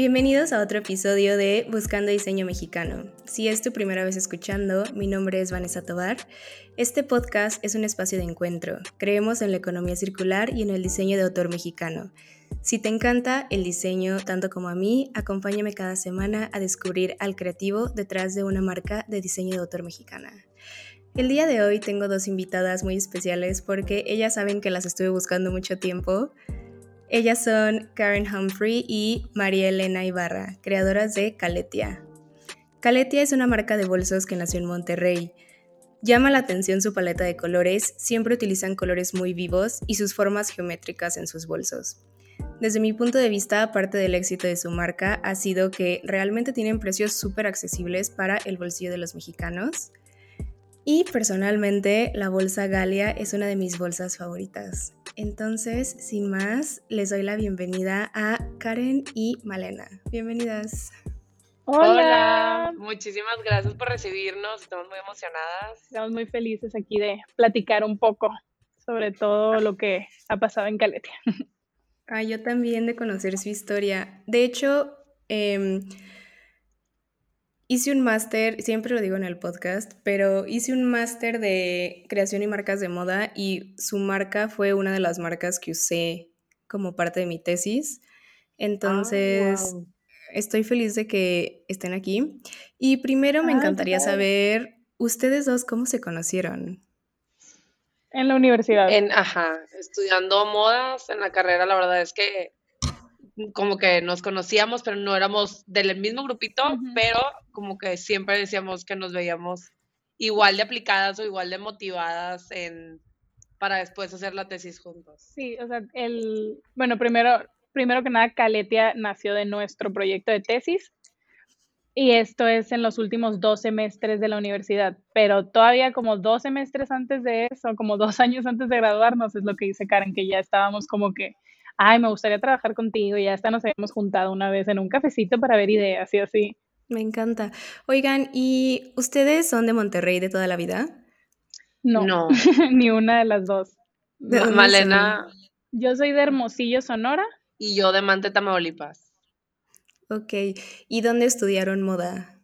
Bienvenidos a otro episodio de Buscando Diseño Mexicano. Si es tu primera vez escuchando, mi nombre es Vanessa Tobar. Este podcast es un espacio de encuentro. Creemos en la economía circular y en el diseño de autor mexicano. Si te encanta el diseño tanto como a mí, acompáñame cada semana a descubrir al creativo detrás de una marca de diseño de autor mexicana. El día de hoy tengo dos invitadas muy especiales porque ellas saben que las estuve buscando mucho tiempo. Ellas son Karen Humphrey y María Elena Ibarra, creadoras de Caletia. Caletia es una marca de bolsos que nació en Monterrey. Llama la atención su paleta de colores, siempre utilizan colores muy vivos y sus formas geométricas en sus bolsos. Desde mi punto de vista, parte del éxito de su marca ha sido que realmente tienen precios súper accesibles para el bolsillo de los mexicanos. Y personalmente la bolsa Galia es una de mis bolsas favoritas. Entonces, sin más, les doy la bienvenida a Karen y Malena. Bienvenidas. Hola. Muchísimas gracias por recibirnos. Estamos muy emocionadas. Estamos muy felices aquí de platicar un poco sobre todo lo que ha pasado en Caletia. Ah, yo también de conocer su historia. De hecho, eh, Hice un máster, siempre lo digo en el podcast, pero hice un máster de creación y marcas de moda y su marca fue una de las marcas que usé como parte de mi tesis. Entonces, ah, estoy feliz de que estén aquí. Y primero me encantaría saber, ustedes dos, ¿cómo se conocieron? En la universidad. En, ajá, estudiando modas en la carrera, la verdad es que como que nos conocíamos, pero no éramos del mismo grupito, pero como que siempre decíamos que nos veíamos igual de aplicadas o igual de motivadas en para después hacer la tesis juntos. Sí, o sea, el bueno, primero primero que nada Caletia nació de nuestro proyecto de tesis y esto es en los últimos dos semestres de la universidad, pero todavía como dos semestres antes de eso, como dos años antes de graduarnos, es lo que dice Karen, que ya estábamos como que ay, me gustaría trabajar contigo, y ya hasta nos habíamos juntado una vez en un cafecito para ver ideas y así. Me encanta. Oigan, ¿y ustedes son de Monterrey de toda la vida? No, no. ni una de las dos. Malena. Yo soy de Hermosillo, Sonora. Y yo de Mante, Tamaulipas. Ok, ¿y dónde estudiaron moda?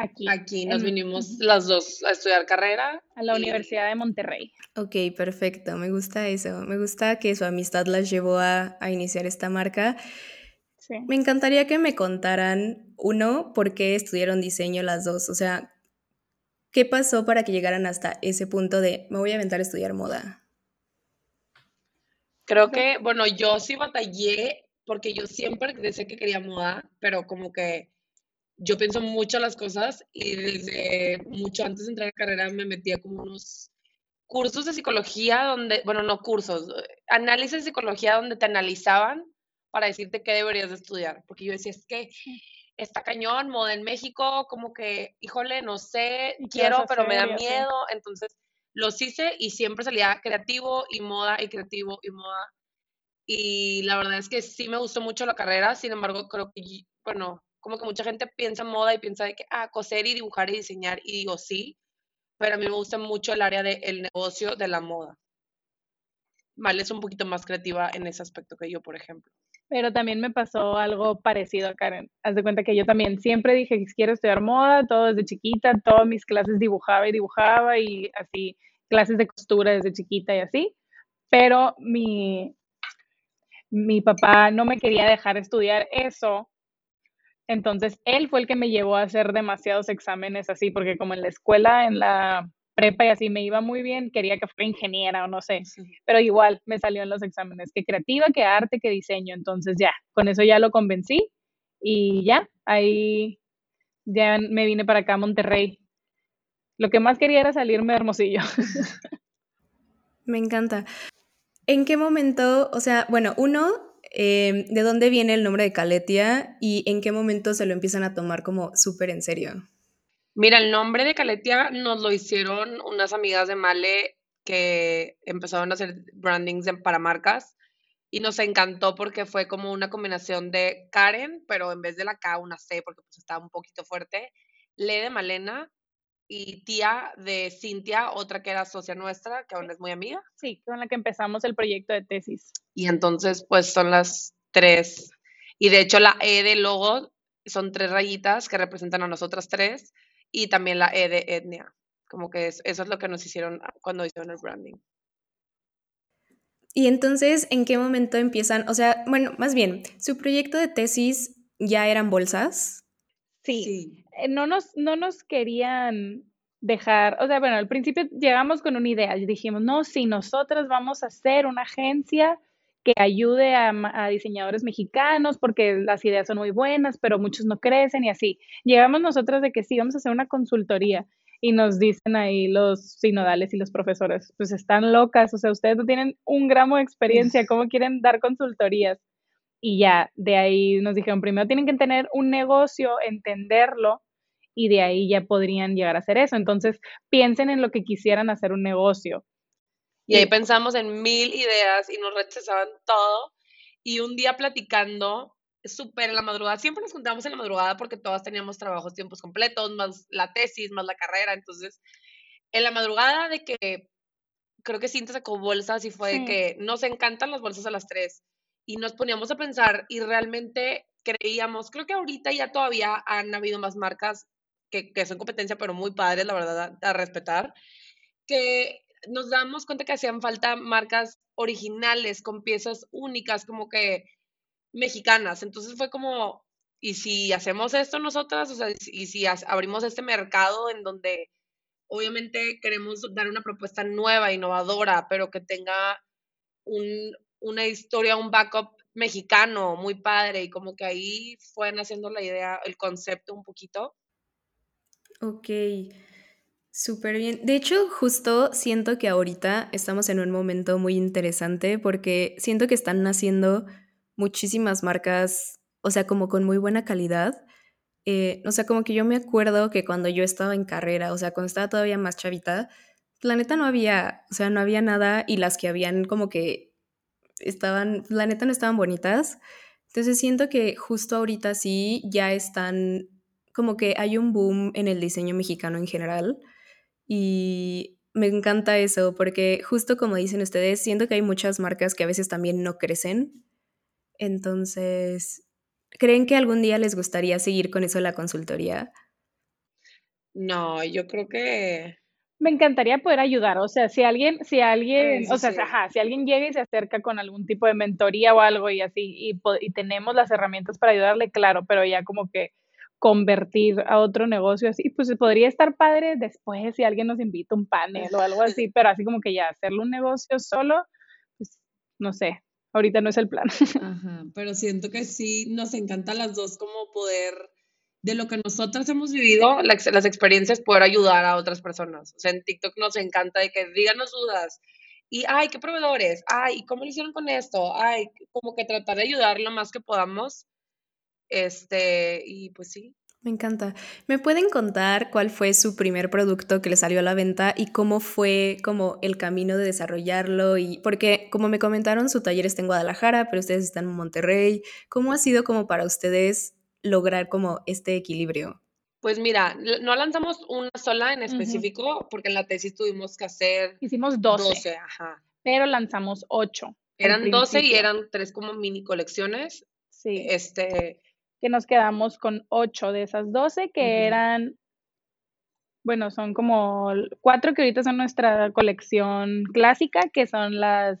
Aquí. Aquí nos vinimos las dos a estudiar carrera. A la Universidad de Monterrey. Ok, perfecto. Me gusta eso. Me gusta que su amistad las llevó a, iniciar esta marca. Sí. Me encantaría que me contaran, uno, por qué estudiaron diseño las dos. O sea, ¿qué pasó para que llegaran hasta ese punto de me voy a aventar a estudiar moda? Creo que, bueno, yo sí batallé porque yo siempre decía que quería moda, pero como que yo pienso mucho las cosas y desde mucho antes de entrar a carrera me metía como unos cursos de psicología donde, bueno, no cursos, análisis de psicología donde te analizaban para decirte qué deberías de estudiar, porque yo decía, es que está cañón, moda en México, como que, híjole, no sé, quiero, pero me da miedo, entonces los hice y siempre salía creativo y moda y creativo y moda. Y la verdad es que sí me gustó mucho la carrera, sin embargo, creo que, bueno, como que mucha gente piensa en moda y piensa de que, ah, coser y dibujar y diseñar, y digo sí, pero a mí me gusta mucho el área del negocio de la moda. Vale, es un poquito más creativa en ese aspecto que yo, por ejemplo. Pero también me pasó algo parecido a Karen. Haz de cuenta que yo también siempre dije que quiero estudiar moda, todo desde chiquita, todas mis clases dibujaba y dibujaba y así, clases de costura desde chiquita y así. Pero mi, mi papá no me quería dejar estudiar eso entonces, él fue el que me llevó a hacer demasiados exámenes así, porque como en la escuela, en la prepa y así me iba muy bien, quería que fuera ingeniera o no sé, pero igual me salió en los exámenes, que creativa, que arte, que diseño, entonces ya, con eso ya lo convencí y ya, ahí ya me vine para acá a Monterrey. Lo que más quería era salirme de Hermosillo. Me encanta. ¿En qué momento, o sea, bueno, uno, Em, ¿de dónde viene el nombre de Caletia y en qué momento se lo empiezan a tomar como súper en serio? Mira, el nombre de Caletia nos lo hicieron unas amigas de Male que empezaron a hacer brandings para marcas y nos encantó porque fue como una combinación de Karen, pero en vez de la K una C porque pues estaba un poquito fuerte, Le de Malena y tía de Cintia, otra que era socia nuestra, que aún es muy amiga. Sí, con la que empezamos el proyecto de tesis. Y entonces, pues son las tres Y de hecho la E de logo son tres rayitas que representan a nosotras tres y también la E de etnia. Como que eso es lo que nos hicieron cuando hicieron el branding. Y entonces, ¿en qué momento empiezan? O sea, bueno, más bien, ¿su proyecto de tesis ya eran bolsas? Sí. Eh, no, nos, no nos querían dejar, o sea, bueno, al principio llegamos con una idea y dijimos, no, si nosotros vamos a hacer una agencia que ayude a, a, diseñadores mexicanos porque las ideas son muy buenas, pero muchos no crecen y así. Llegamos nosotros de que sí, vamos a hacer una consultoría y nos dicen ahí los sinodales y los profesores, pues están locas, o sea, ustedes no tienen un gramo de experiencia, ¿cómo quieren dar consultorías? Y ya, de ahí nos dijeron, primero tienen que tener un negocio, entenderlo, y de ahí ya podrían llegar a hacer eso. Entonces, piensen en lo que quisieran hacer un negocio. Y ahí pensamos en mil ideas y nos rechazaban todo. Y un día platicando, súper en la madrugada, siempre nos juntábamos en la madrugada porque todas teníamos trabajos tiempos completos, más la tesis, más la carrera, entonces en la madrugada de que creo que Cinta sacó bolsas y fue de que nos encantan las bolsas a las tres y nos poníamos a pensar y realmente creíamos, creo que ahorita ya todavía han habido más marcas que, que son competencia, pero muy padres, la verdad, a, a respetar, que nos damos cuenta que hacían falta marcas originales con piezas únicas, como que mexicanas. Entonces fue como, ¿y si hacemos esto nosotras? O sea, y si abrimos este mercado en donde obviamente queremos dar una propuesta nueva, innovadora, pero que tenga un, una historia, un backup mexicano muy padre y como que ahí fue naciendo la idea, el concepto un poquito. Ok, súper bien. De hecho, justo siento que ahorita estamos en un momento muy interesante porque siento que están naciendo muchísimas marcas, o sea, como con muy buena calidad. Eh, o sea, como que yo me acuerdo que cuando yo estaba en carrera, o sea, cuando estaba todavía más chavita, la neta no había, o sea, no había nada y las que habían como que estaban, la neta no estaban bonitas. Entonces siento que justo ahorita sí ya están, como que hay un boom en el diseño mexicano en general y me encanta eso porque justo como dicen ustedes, siento que hay muchas marcas que a veces también no crecen entonces, ¿creen que algún día les gustaría seguir con eso la consultoría? No, yo creo que me encantaría poder ayudar, o sea, si alguien, si alguien, o sea, ajá, si alguien llega y se acerca con algún tipo de mentoría o algo y así, y, y, tenemos las herramientas para ayudarle, claro, pero ya como que convertir a otro negocio así, pues podría estar padre después si alguien nos invita un panel o algo así, pero así como que ya hacerlo un negocio solo, pues no sé, ahorita no es el plan. Pero siento que sí nos encanta las dos como poder, de lo que nosotras hemos vivido, las, experiencias, poder ayudar a otras personas. O sea, en TikTok nos encanta de que díganos dudas. Y, ay, ¿qué proveedores? Ay, ¿cómo lo hicieron con esto? Ay, como que tratar de ayudar lo más que podamos. Este, y pues sí, me encanta. ¿Me pueden contar cuál fue su primer producto que le salió a la venta y cómo fue como el camino de desarrollarlo? Y porque como me comentaron, su taller está en Guadalajara, pero ustedes están en Monterrey. ¿Cómo ha sido como para ustedes lograr como este equilibrio? Pues mira, no lanzamos una sola en específico porque en la tesis tuvimos que hacer Hicimos 12. ajá. Pero lanzamos 8. Eran 12 y eran tres como mini colecciones. Sí. Este, que nos quedamos con ocho de esas doce, que eran, bueno, son como cuatro que ahorita son nuestra colección clásica, que son las,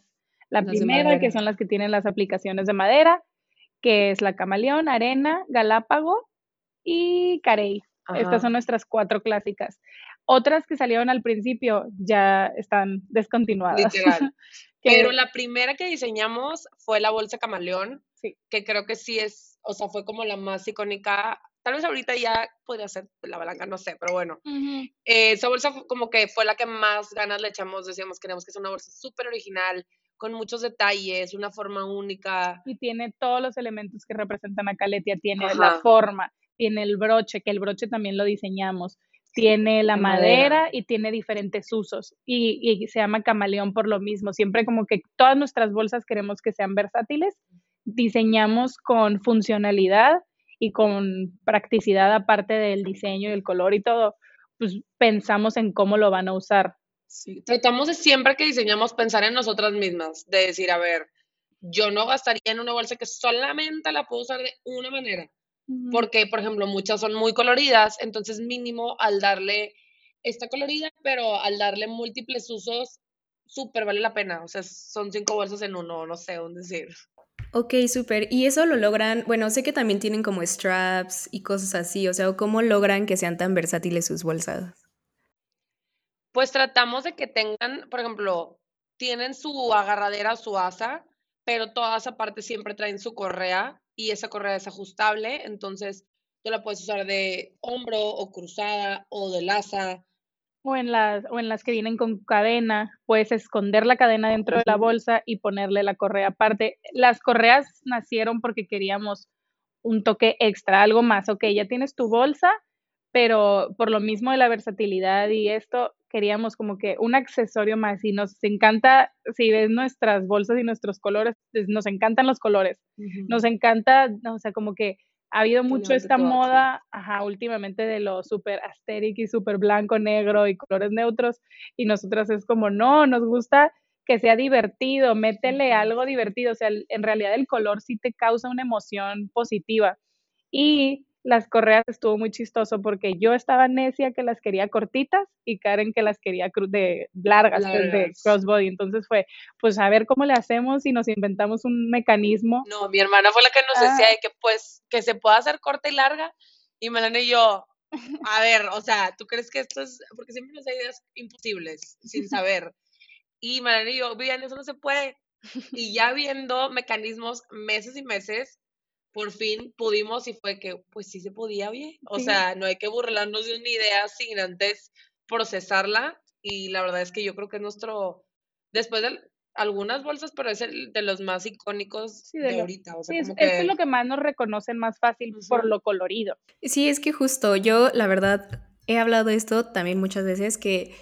la primera, que son las que tienen las aplicaciones de madera, que es la camaleón, arena, galápago y carey. Estas son nuestras cuatro clásicas. Otras que salieron al principio ya están descontinuadas. Literal. Pero la primera que diseñamos fue la bolsa camaleón, sí. que creo que sí es o sea, fue como la más icónica. Tal vez ahorita ya podría ser la blanca, no sé, pero bueno. Eh, esa bolsa como que fue la que más ganas le echamos, decíamos, queremos que sea una bolsa súper original, con muchos detalles, una forma única. Y tiene todos los elementos que representan a Caletia, tiene la forma, tiene el broche, que el broche también lo diseñamos, tiene la madera, y tiene diferentes usos y, y, se llama camaleón por lo mismo. Siempre como que todas nuestras bolsas queremos que sean versátiles diseñamos con funcionalidad y con practicidad aparte del diseño y el color y todo, pues pensamos en cómo lo van a usar. Sí, tratamos de siempre que diseñamos pensar en nosotras mismas, de decir, a ver, yo no gastaría en una bolsa que solamente la puedo usar de una manera. Porque, por ejemplo, muchas son muy coloridas, entonces mínimo al darle esta colorida, pero al darle múltiples usos, súper vale la pena. O sea, son cinco bolsas en uno, no sé, un decir. Ok, súper. ¿Y eso lo logran? Bueno, sé que también tienen como straps y cosas así, o sea, ¿cómo logran que sean tan versátiles sus bolsas? Pues tratamos de que tengan, por ejemplo, tienen su agarradera, su asa, pero todas aparte siempre traen su correa y esa correa es ajustable, entonces tú la puedes usar de hombro o cruzada o de laza. O en, las, o en las que vienen con cadena, puedes esconder la cadena dentro de la bolsa y ponerle la correa aparte. Las correas nacieron porque queríamos un toque extra, algo más. Ok, ya tienes tu bolsa, pero por lo mismo de la versatilidad y esto, queríamos como que un accesorio más y nos encanta, si ves nuestras bolsas y nuestros colores, pues, nos encantan los colores, nos encanta, o sea, como que ha habido mucho esta moda, ajá, últimamente de lo súper asteric y súper blanco, negro y colores neutros y nosotras es como, no, nos gusta que sea divertido, métele algo divertido, o sea, en realidad el color sí te causa una emoción positiva. Y las correas estuvo muy chistoso porque yo estaba necia que las quería cortitas y Karen que las quería de largas, pues, de crossbody. Entonces fue, pues a ver cómo le hacemos y nos inventamos un mecanismo. No, mi hermana fue la que nos decía ah. de que pues que se pueda hacer corta y larga y Melanie y yo, a ver, o sea, ¿tú crees que esto es, porque siempre nos hay ideas imposibles sin saber? Y Melanie y yo, bien, eso no se puede. Y ya viendo mecanismos meses y meses, por fin pudimos y fue que, pues sí se podía bien. O sea, no hay que burlarnos de una idea sin antes procesarla. Y la verdad es que yo creo que es nuestro, después de algunas bolsas, pero es el de los más icónicos de, ahorita. O sea, es, lo que más nos reconocen más fácil por lo colorido. Sí, es que justo yo, la verdad, he hablado de esto también muchas veces, que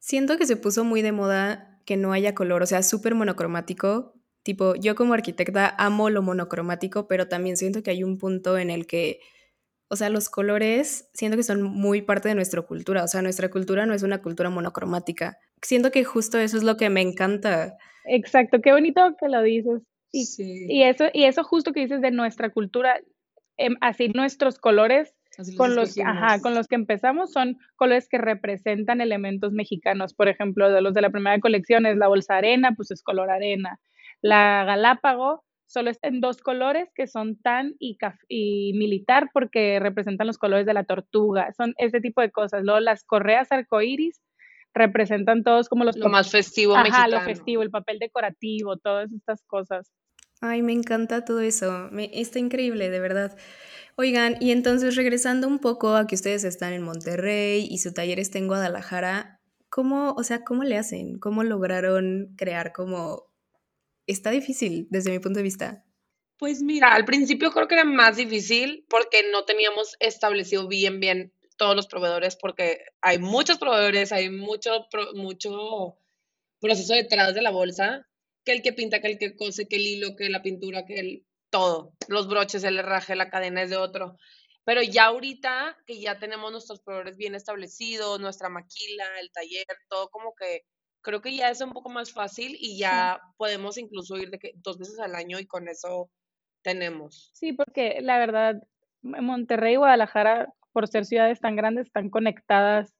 siento que se puso muy de moda que no haya color, o sea, súper monocromático, Tipo, yo como arquitecta amo lo monocromático, pero también siento que hay un punto en el que, o sea, los colores siento que son muy parte de nuestra cultura. O sea, nuestra cultura no es una cultura monocromática. Siento que justo eso es lo que me encanta. Exacto, qué bonito que lo dices. Y, y eso, y eso justo que dices de nuestra cultura, em, así nuestros colores con los, ajá, con los que empezamos son colores que representan elementos mexicanos. Por ejemplo, de los de la primera colección es la bolsa arena, pues es color arena. La Galápago solo está en dos colores que son tan y, y, militar porque representan los colores de la tortuga. Son ese tipo de cosas. Luego las correas arcoíris representan todos como los... Lo más festivo Ajá, lo festivo, el papel decorativo, todas estas cosas. Ay, me encanta todo eso. está increíble, de verdad. Oigan, y entonces regresando un poco a que ustedes están en Monterrey y su taller está en Guadalajara, ¿cómo, o sea, cómo le hacen? ¿Cómo lograron crear como está difícil desde mi punto de vista. Pues mira, al principio creo que era más difícil porque no teníamos establecido bien, bien todos los proveedores, porque hay muchos proveedores, hay mucho, mucho proceso detrás de la bolsa, que el que pinta, que el que cose, que el hilo, que la pintura, que el todo, los broches, el herraje, la cadena es de otro. Pero ya ahorita que ya tenemos nuestros proveedores bien establecidos, nuestra maquila, el taller, todo como que creo que ya es un poco más fácil y ya podemos incluso ir de que dos veces al año y con eso tenemos. Sí, porque la verdad, Monterrey y Guadalajara, por ser ciudades tan grandes, están conectadas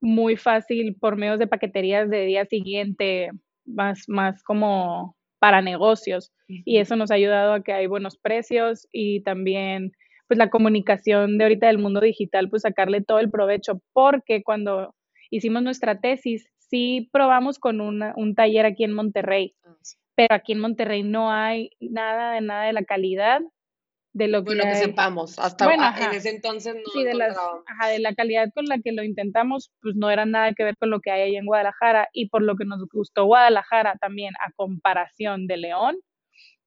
muy fácil por medios de paqueterías de día siguiente, más, más como para negocios. Y eso nos ha ayudado a que hay buenos precios y también pues la comunicación de ahorita del mundo digital, pues sacarle todo el provecho, porque cuando hicimos nuestra tesis, sí probamos con un taller aquí en Monterrey, ah, pero aquí en Monterrey no hay nada de nada de la calidad de lo que, bueno, que sepamos. Hasta bueno, en ese entonces no sí, de, ajá, de la calidad con la que lo intentamos, pues no era nada que ver con lo que hay ahí en Guadalajara y por lo que nos gustó Guadalajara también a comparación de León,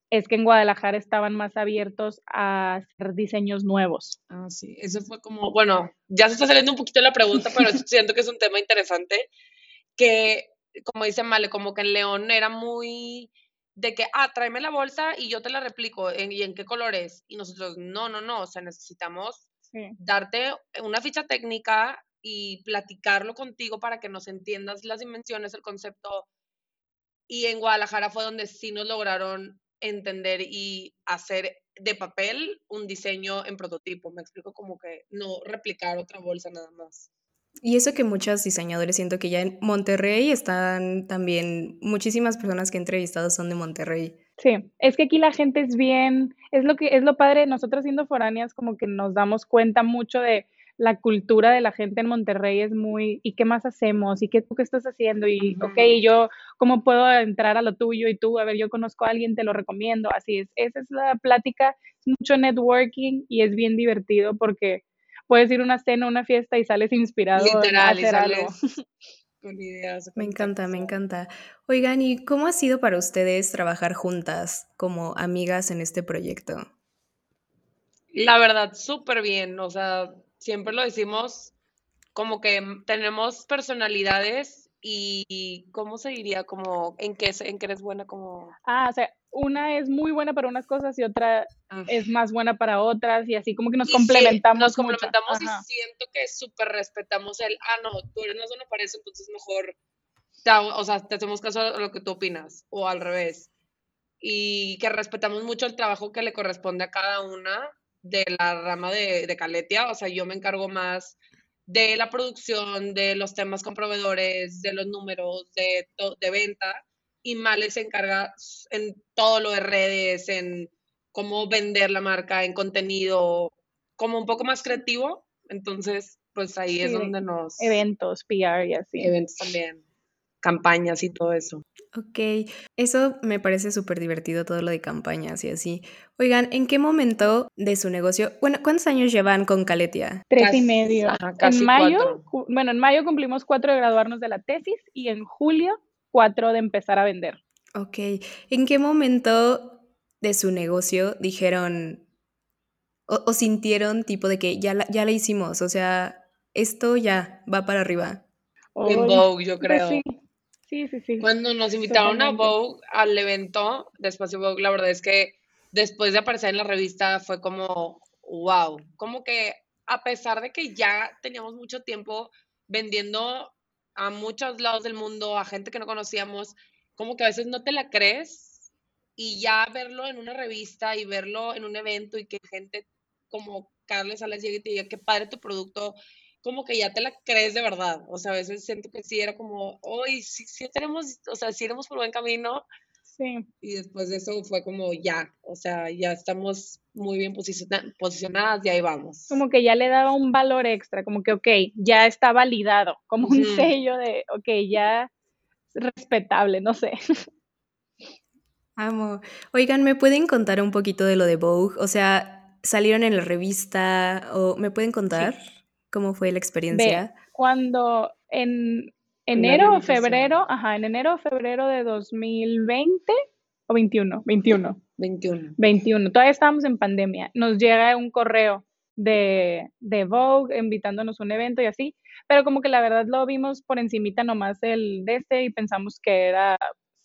es que en Guadalajara estaban más abiertos a hacer diseños nuevos. Ah, sí, eso fue como, bueno, ya se está saliendo un poquito la pregunta, pero siento que es un tema interesante que, como dice Male, como que en León era muy de que, ah, tráeme la bolsa y yo te la replico, ¿y en qué color es? Y nosotros, no, no, no, o sea, necesitamos darte una ficha técnica y platicarlo contigo para que nos entiendas las dimensiones, el concepto. y en Guadalajara fue donde sí nos lograron entender y hacer de papel un diseño en prototipo. Me explico como que no replicar otra bolsa nada más. Y eso que muchos diseñadores siento que ya en Monterrey están también, muchísimas personas que he entrevistado son de Monterrey. Sí, es que aquí la gente es bien, es lo que es lo padre, nosotros siendo foráneas como que nos damos cuenta mucho de la cultura de la gente en Monterrey es muy, ¿y qué más hacemos? ¿Y qué tú qué estás haciendo? Y, ok, yo, ¿cómo puedo entrar a lo tuyo? Y tú, a ver, yo conozco a alguien, te lo recomiendo. Así es, esa es la plática, es mucho networking y es bien divertido porque puedes ir a una cena, una fiesta y sales inspirado a hacer algo. Con ideas. Me encanta, me encanta. Oigan, ¿y cómo ha sido para ustedes trabajar juntas como amigas en este proyecto? La verdad, súper bien. O sea, siempre lo decimos como que tenemos personalidades y, ¿cómo se diría? Como en qué, en qué eres buena como... Ah, o sea, una es muy buena para unas cosas y otra es más buena para otras y así como que nos complementamos. nos complementamos y siento que súper respetamos el, ah, no, tú eres una zona para eso, entonces mejor, o sea, te hacemos caso a lo que tú opinas o al revés. Y que respetamos mucho el trabajo que le corresponde a cada una de la rama de, de Caletia, o sea, yo me encargo más de la producción, de los temas con proveedores, de los números, de, de venta, y Male se encarga en todo lo de redes, en cómo vender la marca, en contenido, como un poco más creativo. Entonces, pues ahí es donde nos... Eventos, PR y así. Eventos también, campañas y todo eso. Ok, eso me parece súper divertido todo lo de campañas y así. Oigan, ¿en qué momento de su negocio, bueno, cuántos años llevan con Caletia? Tres y medio. en mayo, bueno, en mayo cumplimos cuatro de graduarnos de la tesis y en julio cuatro de empezar a vender. Ok. ¿En qué momento de su negocio dijeron o, sintieron tipo de que ya la, ya la hicimos? O sea, esto ya va para arriba. en Vogue, yo creo. sí. Sí, sí, sí. Cuando nos invitaron a Vogue, al evento de Espacio Vogue, la verdad es que después de aparecer en la revista fue como, wow, como que a pesar de que ya teníamos mucho tiempo vendiendo a muchos lados del mundo, a gente que no conocíamos, como que a veces no te la crees y ya verlo en una revista y verlo en un evento y que gente como Carles Salas llegue y te diga qué padre tu producto, como que ya te la crees de verdad. O sea, a veces siento que sí era como, hoy sí, sí tenemos, o sea, sí iremos por buen camino, Sí. Y después de eso fue como ya, o sea, ya estamos muy bien posicionadas y ahí vamos. Como que ya le daba un valor extra, como que, ok, ya está validado, como un sello de, ok, ya respetable, no sé. Amo. Oigan, ¿me pueden contar un poquito de lo de Vogue? O sea, ¿salieron en la revista o me pueden contar cómo fue la experiencia? cuando en enero o febrero, ajá, en enero o febrero de 2020 o 21, 21. 21. 21. Todavía estábamos en pandemia. Nos llega un correo de, de Vogue invitándonos a un evento y así, pero como que la verdad lo vimos por encimita nomás el de este y pensamos que era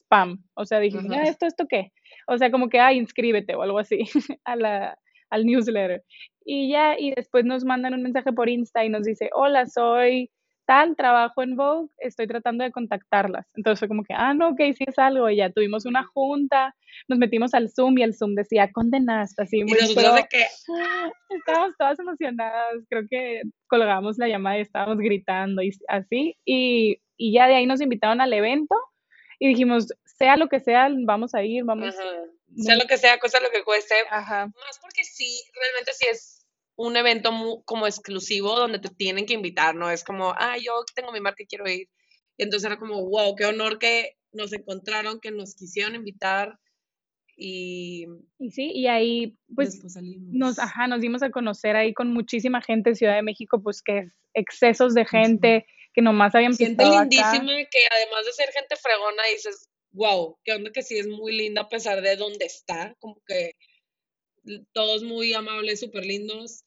spam. O sea, dijimos, ah, ¿esto, esto qué? O sea, como que, ah, inscríbete o algo así a la, al newsletter. Y ya, y después nos mandan un mensaje por Insta y nos dice, hola, soy tal, trabajo en Vogue, estoy tratando de contactarlas. Entonces fue como que, ah, no, ok, sí es algo. Y ya tuvimos una junta, nos metimos al Zoom y el Zoom decía, condenaste, así muy ¿Y de qué? Estábamos todas emocionadas, creo que colgamos la llamada y estábamos gritando y así. Y, y ya de ahí nos invitaron al evento y dijimos, sea lo que sea, vamos a ir, vamos. Sea lo que sea, cosa lo que cueste. Más porque sí, realmente sí es un evento como exclusivo donde te tienen que invitar, ¿no? Es como, ah, yo tengo mi marca y quiero ir. Y entonces era como, wow, qué honor que nos encontraron, que nos quisieron invitar. Y, y sí, y ahí pues nos, ajá, nos dimos a conocer ahí con muchísima gente en Ciudad de México, pues que es excesos de gente que nomás habían Gente lindísima que además de ser gente fregona dices, wow, qué onda que sí es muy linda a pesar de dónde está, como que todos muy amables, súper lindos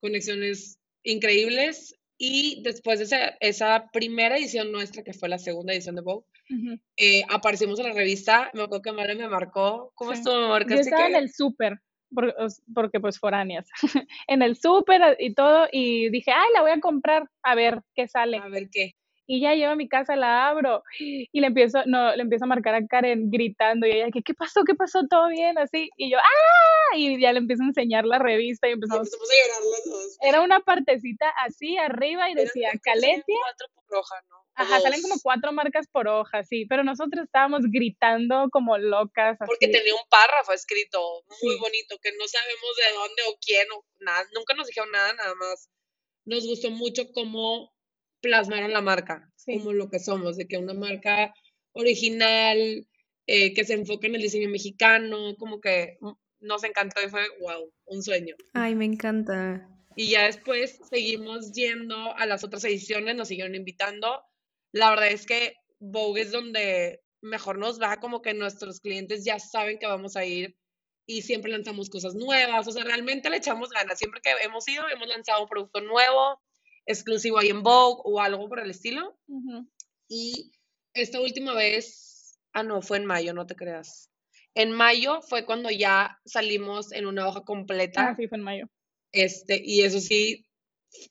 conexiones increíbles. Y después de esa, esa, primera edición nuestra, que fue la segunda edición de Vogue, eh, aparecimos en la revista. Me acuerdo que Mara me marcó. ¿Cómo estuvo? Me Yo estaba en el súper, porque, pues foráneas. en el súper y todo, y dije, ay, la voy a comprar, a ver qué sale. A ver qué. Y ya llevo a mi casa, la abro y le empiezo, no, le empiezo a marcar a Karen gritando y ella, ¿qué, qué pasó? ¿Qué pasó? ¿Todo bien? Así. Y yo, ¡ah! Y ya le empiezo a enseñar la revista y empezamos. empezamos a llorar los dos. Era una partecita así arriba y decía Caletia. cuatro por hoja, ¿no? Ajá, salen como cuatro marcas por hoja, sí, pero nosotros estábamos gritando como locas. Porque tenía un párrafo escrito muy Sí. bonito, que no sabemos de dónde o quién o nada, nunca nos dijeron nada, nada más. Nos gustó mucho cómo plasmaron la marca, Sí. como lo que somos, de que una marca original, eh, que se enfoca en el diseño mexicano, como que nos encantó y fue, wow, un sueño. Ay, me encanta. Y ya después seguimos yendo a las otras ediciones, nos siguieron invitando. La verdad es que Vogue es donde mejor nos va, como que nuestros clientes ya saben que vamos a ir y siempre lanzamos cosas nuevas. O sea, realmente le echamos ganas. Siempre que hemos ido, hemos lanzado un producto nuevo, exclusivo ahí en Vogue o algo por el estilo. Y esta última vez, ah, no, fue en mayo, no te creas. En mayo fue cuando ya salimos en una hoja completa. Ah, sí, fue en mayo. Este, y eso sí,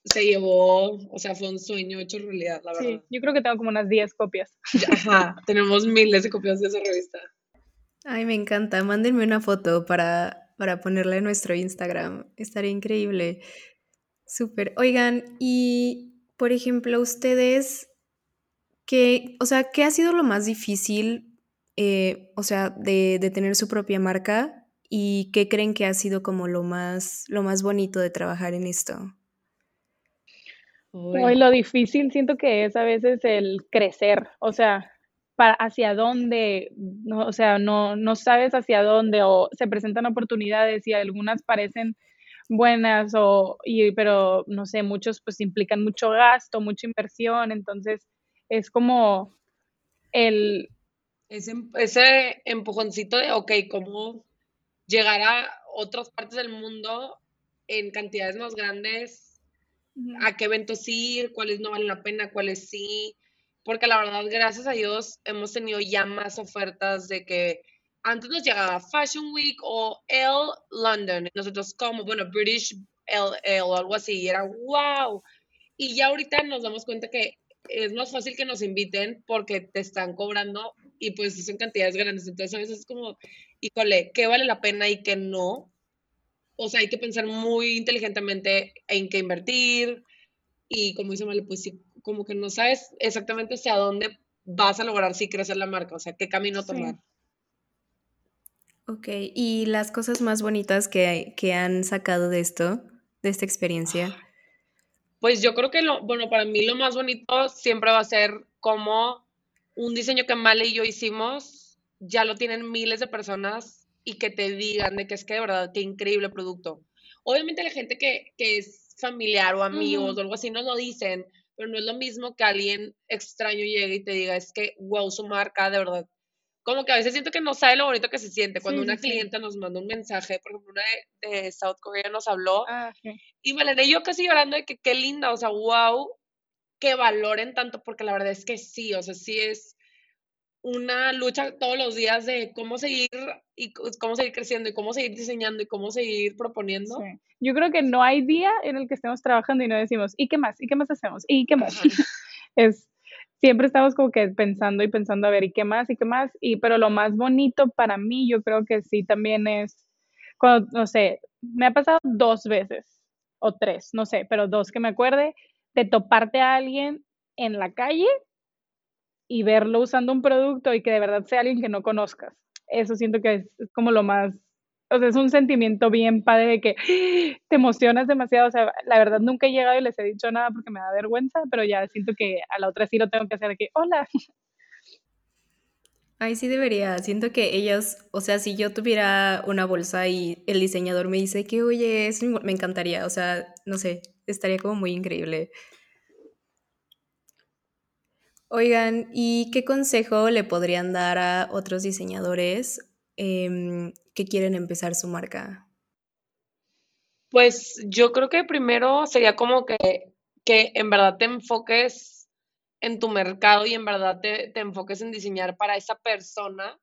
se llevó, o sea, fue un sueño hecho realidad, la Sí, verdad. yo creo que tengo como unas 10 copias. Ajá, tenemos miles de copias de esa revista. Ay, me encanta. Mándenme una foto para, para ponerla en nuestro Instagram. Estaría increíble. Súper. Oigan, y por ejemplo, ustedes, ¿qué, o sea, qué ha sido lo más difícil, eh, o sea, de, de tener su propia marca? ¿Y qué creen que ha sido como lo más, lo más bonito de trabajar en esto? Hoy lo difícil siento que es a veces el crecer, o sea, para hacia dónde, no, o sea, no, no sabes hacia dónde o se presentan oportunidades y algunas parecen buenas o, y, pero no sé, muchos pues implican mucho gasto, mucha inversión, entonces es como el, Ese, em- ese empujoncito de, ok, cómo llegar a otras partes del mundo en cantidades más grandes, a qué eventos ir, cuáles no valen la pena, cuáles sí, porque la verdad, gracias a Dios, hemos tenido ya más ofertas de que antes nos llegaba Fashion Week o L London, nosotros como, bueno, British LL o algo así, y era wow. Y ya ahorita nos damos cuenta que es más fácil que nos inviten porque te están cobrando y pues son cantidades grandes. Entonces a veces es como, híjole, ¿qué vale la pena y qué no? O sea, hay que pensar muy inteligentemente en qué invertir y como dice Male, pues sí, como que no sabes exactamente hacia dónde vas a lograr sí crecer la marca, o sea, qué camino Sí. Ok, ¿y las cosas más bonitas que, que han sacado de esto, de esta experiencia? Pues yo creo que lo, bueno, para mí lo más bonito siempre va a ser como un diseño que Male y yo hicimos, ya lo tienen miles de personas y que te digan de que es que de verdad, qué increíble producto. Obviamente la gente que, que es familiar o amigos o algo así nos lo dicen, pero no es lo mismo que alguien extraño llegue y te diga, es que, wow, su marca, de verdad. Como que a veces siento que no sabe lo bonito que se siente cuando Sí, una sí, clienta nos manda un mensaje, por ejemplo, una de, de South Korea nos habló Ah, y Malena y yo casi llorando de que qué linda, o sea, wow, que valoren tanto, porque la verdad es que sí, o sea, sí es una lucha todos los días de cómo seguir y cómo seguir creciendo y cómo seguir diseñando y cómo seguir proponiendo. Sí. Yo creo que no hay día en el que estemos trabajando y no decimos, ¿y qué más? ¿Y qué más hacemos? ¿Y qué más? Ajá. Es, siempre estamos como que pensando y pensando a ver, ¿y qué más? ¿Y qué más? Y, pero lo más bonito para mí, yo creo que sí también es, cuando, no sé, me ha pasado dos veces o tres, no sé, pero dos que me acuerde, de toparte a alguien en la calle y verlo usando un producto y que de verdad sea alguien que no conozcas. Eso siento que es, como lo más, o sea, es un sentimiento bien padre de que te emocionas demasiado. O sea, la verdad nunca he llegado y les he dicho nada porque me da vergüenza, pero ya siento que a la otra sí lo tengo que hacer de que, hola. Ay, sí debería. Siento que ellos, o sea, si yo tuviera una bolsa y el diseñador me dice que, oye, eso me encantaría. O sea, no sé, estaría como muy increíble. Oigan, ¿y qué consejo le podrían dar a otros diseñadores em, que quieren empezar su marca? Pues yo creo que primero sería como que, que en verdad te enfoques en tu mercado y en verdad te, te enfoques en diseñar para esa persona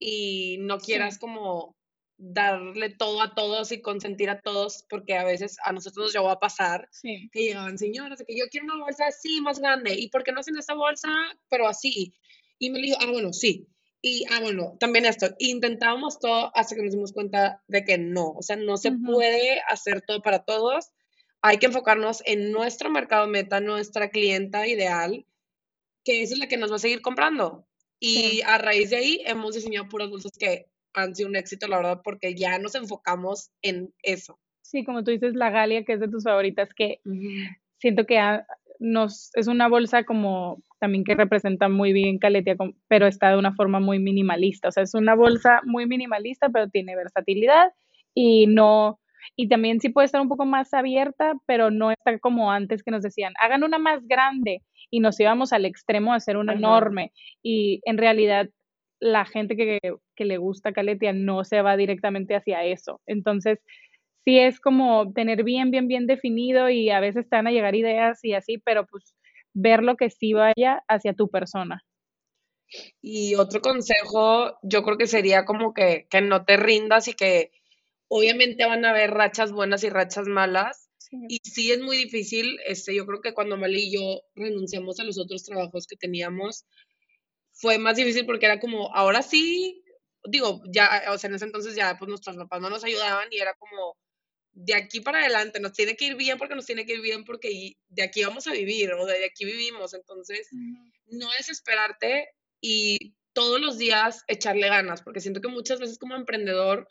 y no Sí. quieras como darle todo a todos y consentir a todos, porque a veces a nosotros nos llegó a pasar Sí. que llegaban señoras que yo quiero una bolsa así, más grande, ¿y por qué no hacen esta bolsa, pero así? Y me dijo, ah, bueno, sí. Y, ah, bueno, también esto. Intentábamos todo hasta que nos dimos cuenta de que no, o sea, no se Ujú. puede hacer todo para todos. Hay que enfocarnos en nuestro mercado meta, nuestra clienta ideal, que esa es la que nos va a seguir comprando. Y Sí. a raíz de ahí hemos diseñado puras bolsas que han sido un éxito, la verdad, porque ya nos enfocamos en eso. Sí, como tú dices, la Galia, que es de tus favoritas, que siento que ha- nos, es una bolsa como también que representa muy bien Caletia, pero está de una forma muy minimalista. O sea, es una bolsa muy minimalista, pero tiene versatilidad y no, y también sí puede estar un poco más abierta, pero no está como antes que nos decían, hagan una más grande y nos íbamos al extremo a hacer una Ajá. enorme. Y en realidad la gente que, que le gusta Caletia no se va directamente hacia eso. Entonces, sí es como tener bien, bien, bien definido y a veces te van a llegar ideas y así, pero pues ver lo que sí vaya hacia tu persona. Y otro consejo, yo creo que sería como que, que no te rindas y que obviamente van a haber rachas buenas y rachas malas. Y sí es muy difícil, este, yo creo que cuando Mali y yo renunciamos a los otros trabajos que teníamos, fue más difícil porque era como, ahora sí, digo, ya, o sea, en ese entonces ya, pues nuestros papás no nos ayudaban y era como, de aquí para adelante, nos tiene que ir bien porque nos tiene que ir bien porque de aquí vamos a vivir o de aquí vivimos. Entonces, no desesperarte y todos los días echarle ganas, porque siento que muchas veces como emprendedor,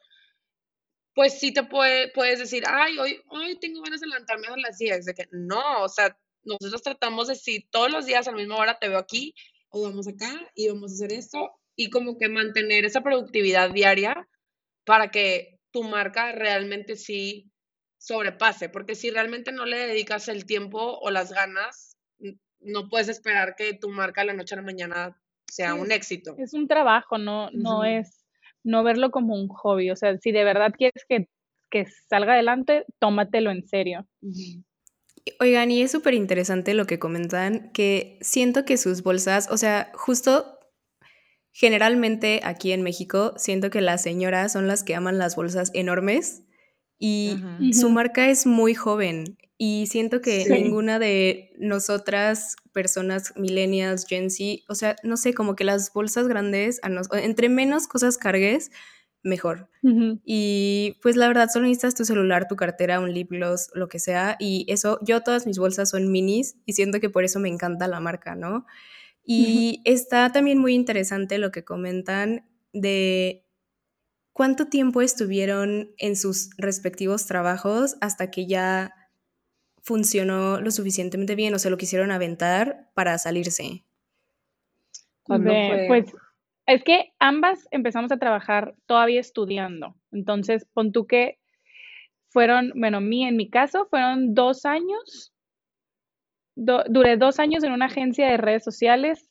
pues sí te puede, puedes decir, ay, hoy, hoy tengo ganas de levantarme a las 10, de que no, o sea, nosotros tratamos de si todos los días a la misma hora te veo aquí, o vamos acá y vamos a hacer esto, y como que mantener esa productividad diaria para que tu marca realmente sí sobrepase, porque si realmente no le dedicas el tiempo o las ganas, no puedes esperar que tu marca de la noche a la mañana sea Sí, un éxito. Es un trabajo, no, no es, no verlo como un hobby. O sea, si de verdad quieres que, que salga adelante, tómatelo en serio. Oigan, y es súper interesante lo que comentan, que siento que sus bolsas, o sea, justo generalmente aquí en México, siento que las señoras son las que aman las bolsas enormes y su marca es muy joven y siento que Sí. ninguna de nosotras, personas millennials, Gen Z, o sea, no sé, como que las bolsas grandes, a nos- entre menos cosas cargues, mejor. Y pues la verdad, solo necesitas tu celular, tu cartera, un lip gloss, lo que sea. Y eso, yo todas mis bolsas son minis y siento que por eso me encanta la marca, ¿no? Y está también muy interesante lo que comentan de cuánto tiempo estuvieron en sus respectivos trabajos hasta que ya funcionó lo suficientemente bien o se lo quisieron aventar para salirse. Pues es que ambas empezamos a trabajar todavía estudiando. Entonces, pon tú que fueron, bueno, mí, en mi caso, fueron dos años. do- duré dos años en una agencia de redes sociales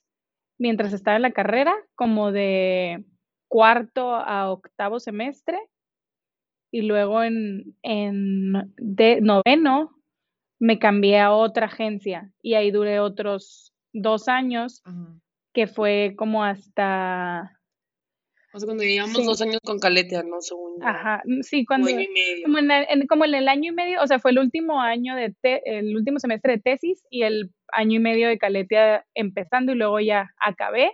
mientras estaba en la carrera, como de cuarto a octavo semestre. Y luego en, en de noveno me cambié a otra agencia y ahí duré otros dos años Ajá. que fue como hasta, O sea, cuando llevamos Sí. dos años con Caletia, ¿no? Según ajá, mm, sí, cuando, año y medio. como en, el, en- como en el año y medio, o sea, fue el último año de, te- el último semestre de tesis y el año y medio de Caletia empezando y luego ya acabé.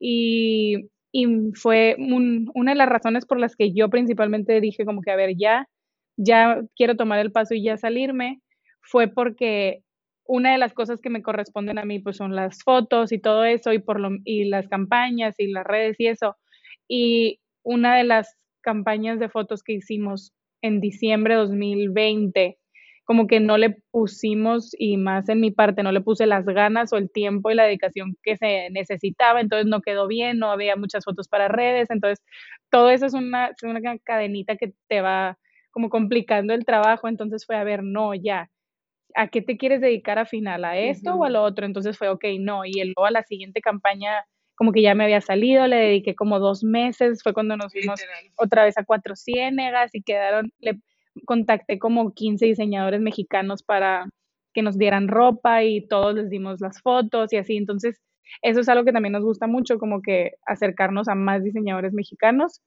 Y, y fue un- una de las razones por las que yo principalmente dije como que, a ver, ya, ya quiero tomar el paso y ya salirme, fue porque una de las cosas que me corresponden a mí pues son las fotos y todo eso y, por lo, y las campañas y las redes y eso. Y una de las campañas de fotos que hicimos en diciembre de 2020, como que no le pusimos, y más en mi parte, no le puse las ganas o el tiempo y la dedicación que se necesitaba, entonces no quedó bien, no había muchas fotos para redes, entonces todo eso es una, es una cadenita que te va como complicando el trabajo, entonces fue, a ver, no, ya, ¿a qué te quieres dedicar al final? ¿A esto o a lo otro? Entonces fue, ok, no, y luego a la siguiente campaña como que ya me había salido, le dediqué como dos meses, fue cuando nos fuimos Literal. otra vez a Cuatro Ciénegas y quedaron, le contacté como 15 diseñadores mexicanos para que nos dieran ropa y todos les dimos las fotos y así, entonces eso es algo que también nos gusta mucho, como que acercarnos a más diseñadores mexicanos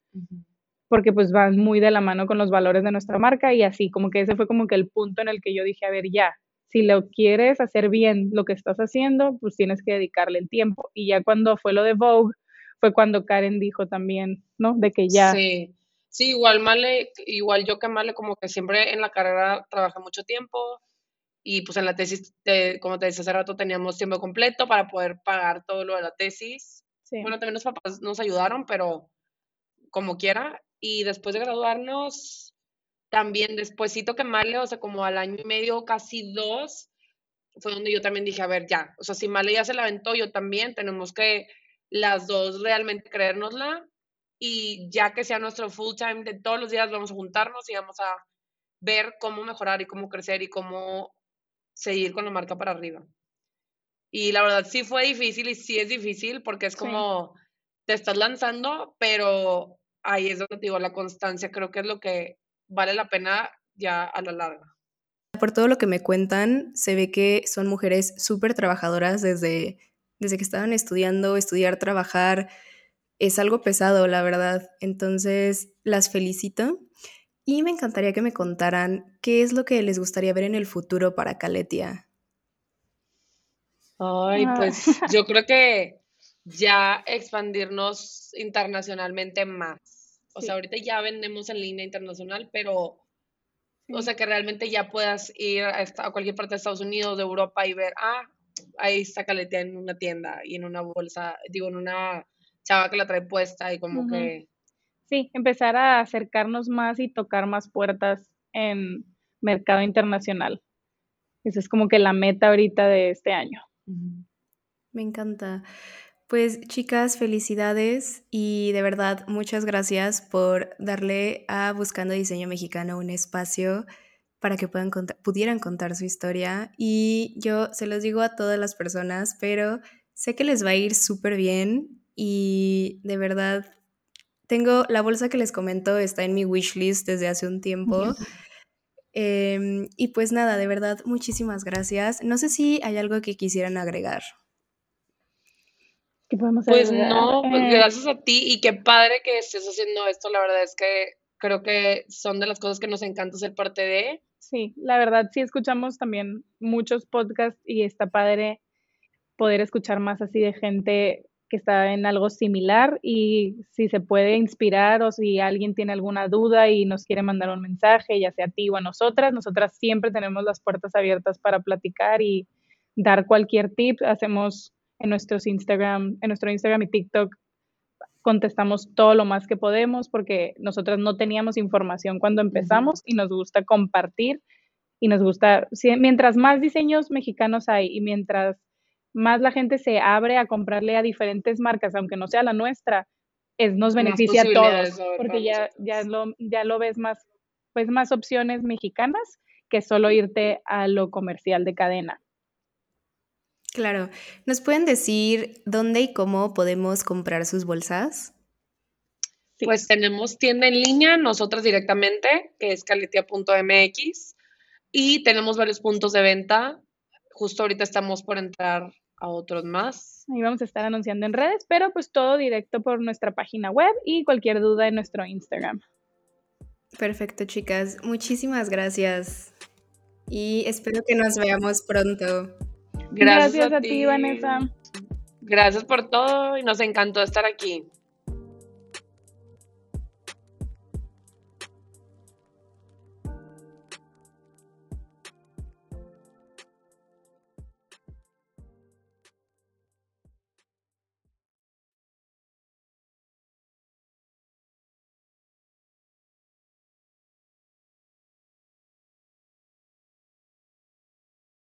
porque pues van muy de la mano con los valores de nuestra marca y así como que ese fue como que el punto en el que yo dije, a ver, ya, si lo quieres hacer bien lo que estás haciendo, pues tienes que dedicarle el tiempo. Y ya cuando fue lo de Vogue, fue cuando Karen dijo también, ¿no? De que ya. Sí, sí igual Male, igual yo que Male, como que siempre en la carrera trabajé mucho tiempo y pues en la tesis, como te decía hace rato, teníamos tiempo completo para poder pagar todo lo de la tesis. Bueno, también los papás nos ayudaron, pero como quiera. Y después de graduarnos, también despuésito que Male, o sea, como al año y medio, casi dos, fue donde yo también dije, a ver, ya, o sea, si Male ya se la aventó, yo también, tenemos que las dos realmente creérnosla y ya que sea nuestro full time de todos los días vamos a juntarnos y vamos a ver cómo mejorar y cómo crecer y cómo seguir con la marca para arriba. Y la verdad sí fue difícil y sí es difícil porque es como te estás lanzando, pero ahí es donde te digo, la constancia creo que es lo que vale la pena ya a la larga. Por todo lo que me cuentan, se ve que son mujeres súper trabajadoras desde, desde que estaban estudiando, estudiar, trabajar. Es algo pesado, la verdad. Entonces, las felicito. Y me encantaría que me contaran qué es lo que les gustaría ver en el futuro para Caletia. Ay, pues yo creo que ya expandirnos internacionalmente más. O sea, ahorita ya vendemos en línea internacional, pero, o sea, que realmente ya puedas ir a, a, cualquier parte de Estados Unidos, de Europa y ver, ah, ahí está Caletia en una tienda y en una bolsa, digo, en una chava que la trae puesta y como que... Sí, empezar a acercarnos más y tocar más puertas en mercado internacional. Esa es como que la meta ahorita de este año. Me encanta. Pues chicas, felicidades y de verdad muchas gracias por darle a Buscando Diseño Mexicano un espacio para que puedan pudieran contar su historia. Y yo se los digo a todas las personas, pero sé que les va a ir súper bien y de verdad tengo la bolsa que les comento, está en mi wishlist desde hace un tiempo. Em, y pues nada, de verdad, muchísimas gracias. No sé si hay algo que quisieran agregar. Pues no, pues eh. gracias a ti y qué padre que estés haciendo esto. La verdad es que creo que son de las cosas que nos encanta ser parte de. Sí, la verdad sí escuchamos también muchos podcasts y está padre poder escuchar más así de gente que está en algo similar y si se puede inspirar o si alguien tiene alguna duda y nos quiere mandar un mensaje, ya sea a ti o a nosotras, nosotras siempre tenemos las puertas abiertas para platicar y dar cualquier tip. Hacemos en nuestros Instagram, en nuestro Instagram y TikTok contestamos todo lo más que podemos porque nosotras no teníamos información cuando empezamos y nos gusta compartir y nos gusta, mientras más diseños mexicanos hay y mientras más la gente se abre a comprarle a diferentes marcas, aunque no sea la nuestra, es, nos beneficia a todos, porque ya, ya, lo, ya lo ves más, pues más opciones mexicanas que solo irte a lo comercial de cadena. Claro. ¿Nos pueden decir dónde y cómo podemos comprar sus bolsas? Pues tenemos tienda en línea, nosotras directamente, que es caletia.mx, y tenemos varios puntos de venta. Justo ahorita estamos por entrar a otros más. Ahí vamos a estar anunciando en redes, pero pues todo directo por nuestra página web y cualquier duda en nuestro Instagram. Perfecto, chicas. Muchísimas gracias. Y espero que nos veamos pronto. Gracias, a, ti, Vanessa. Gracias por todo y nos encantó estar aquí.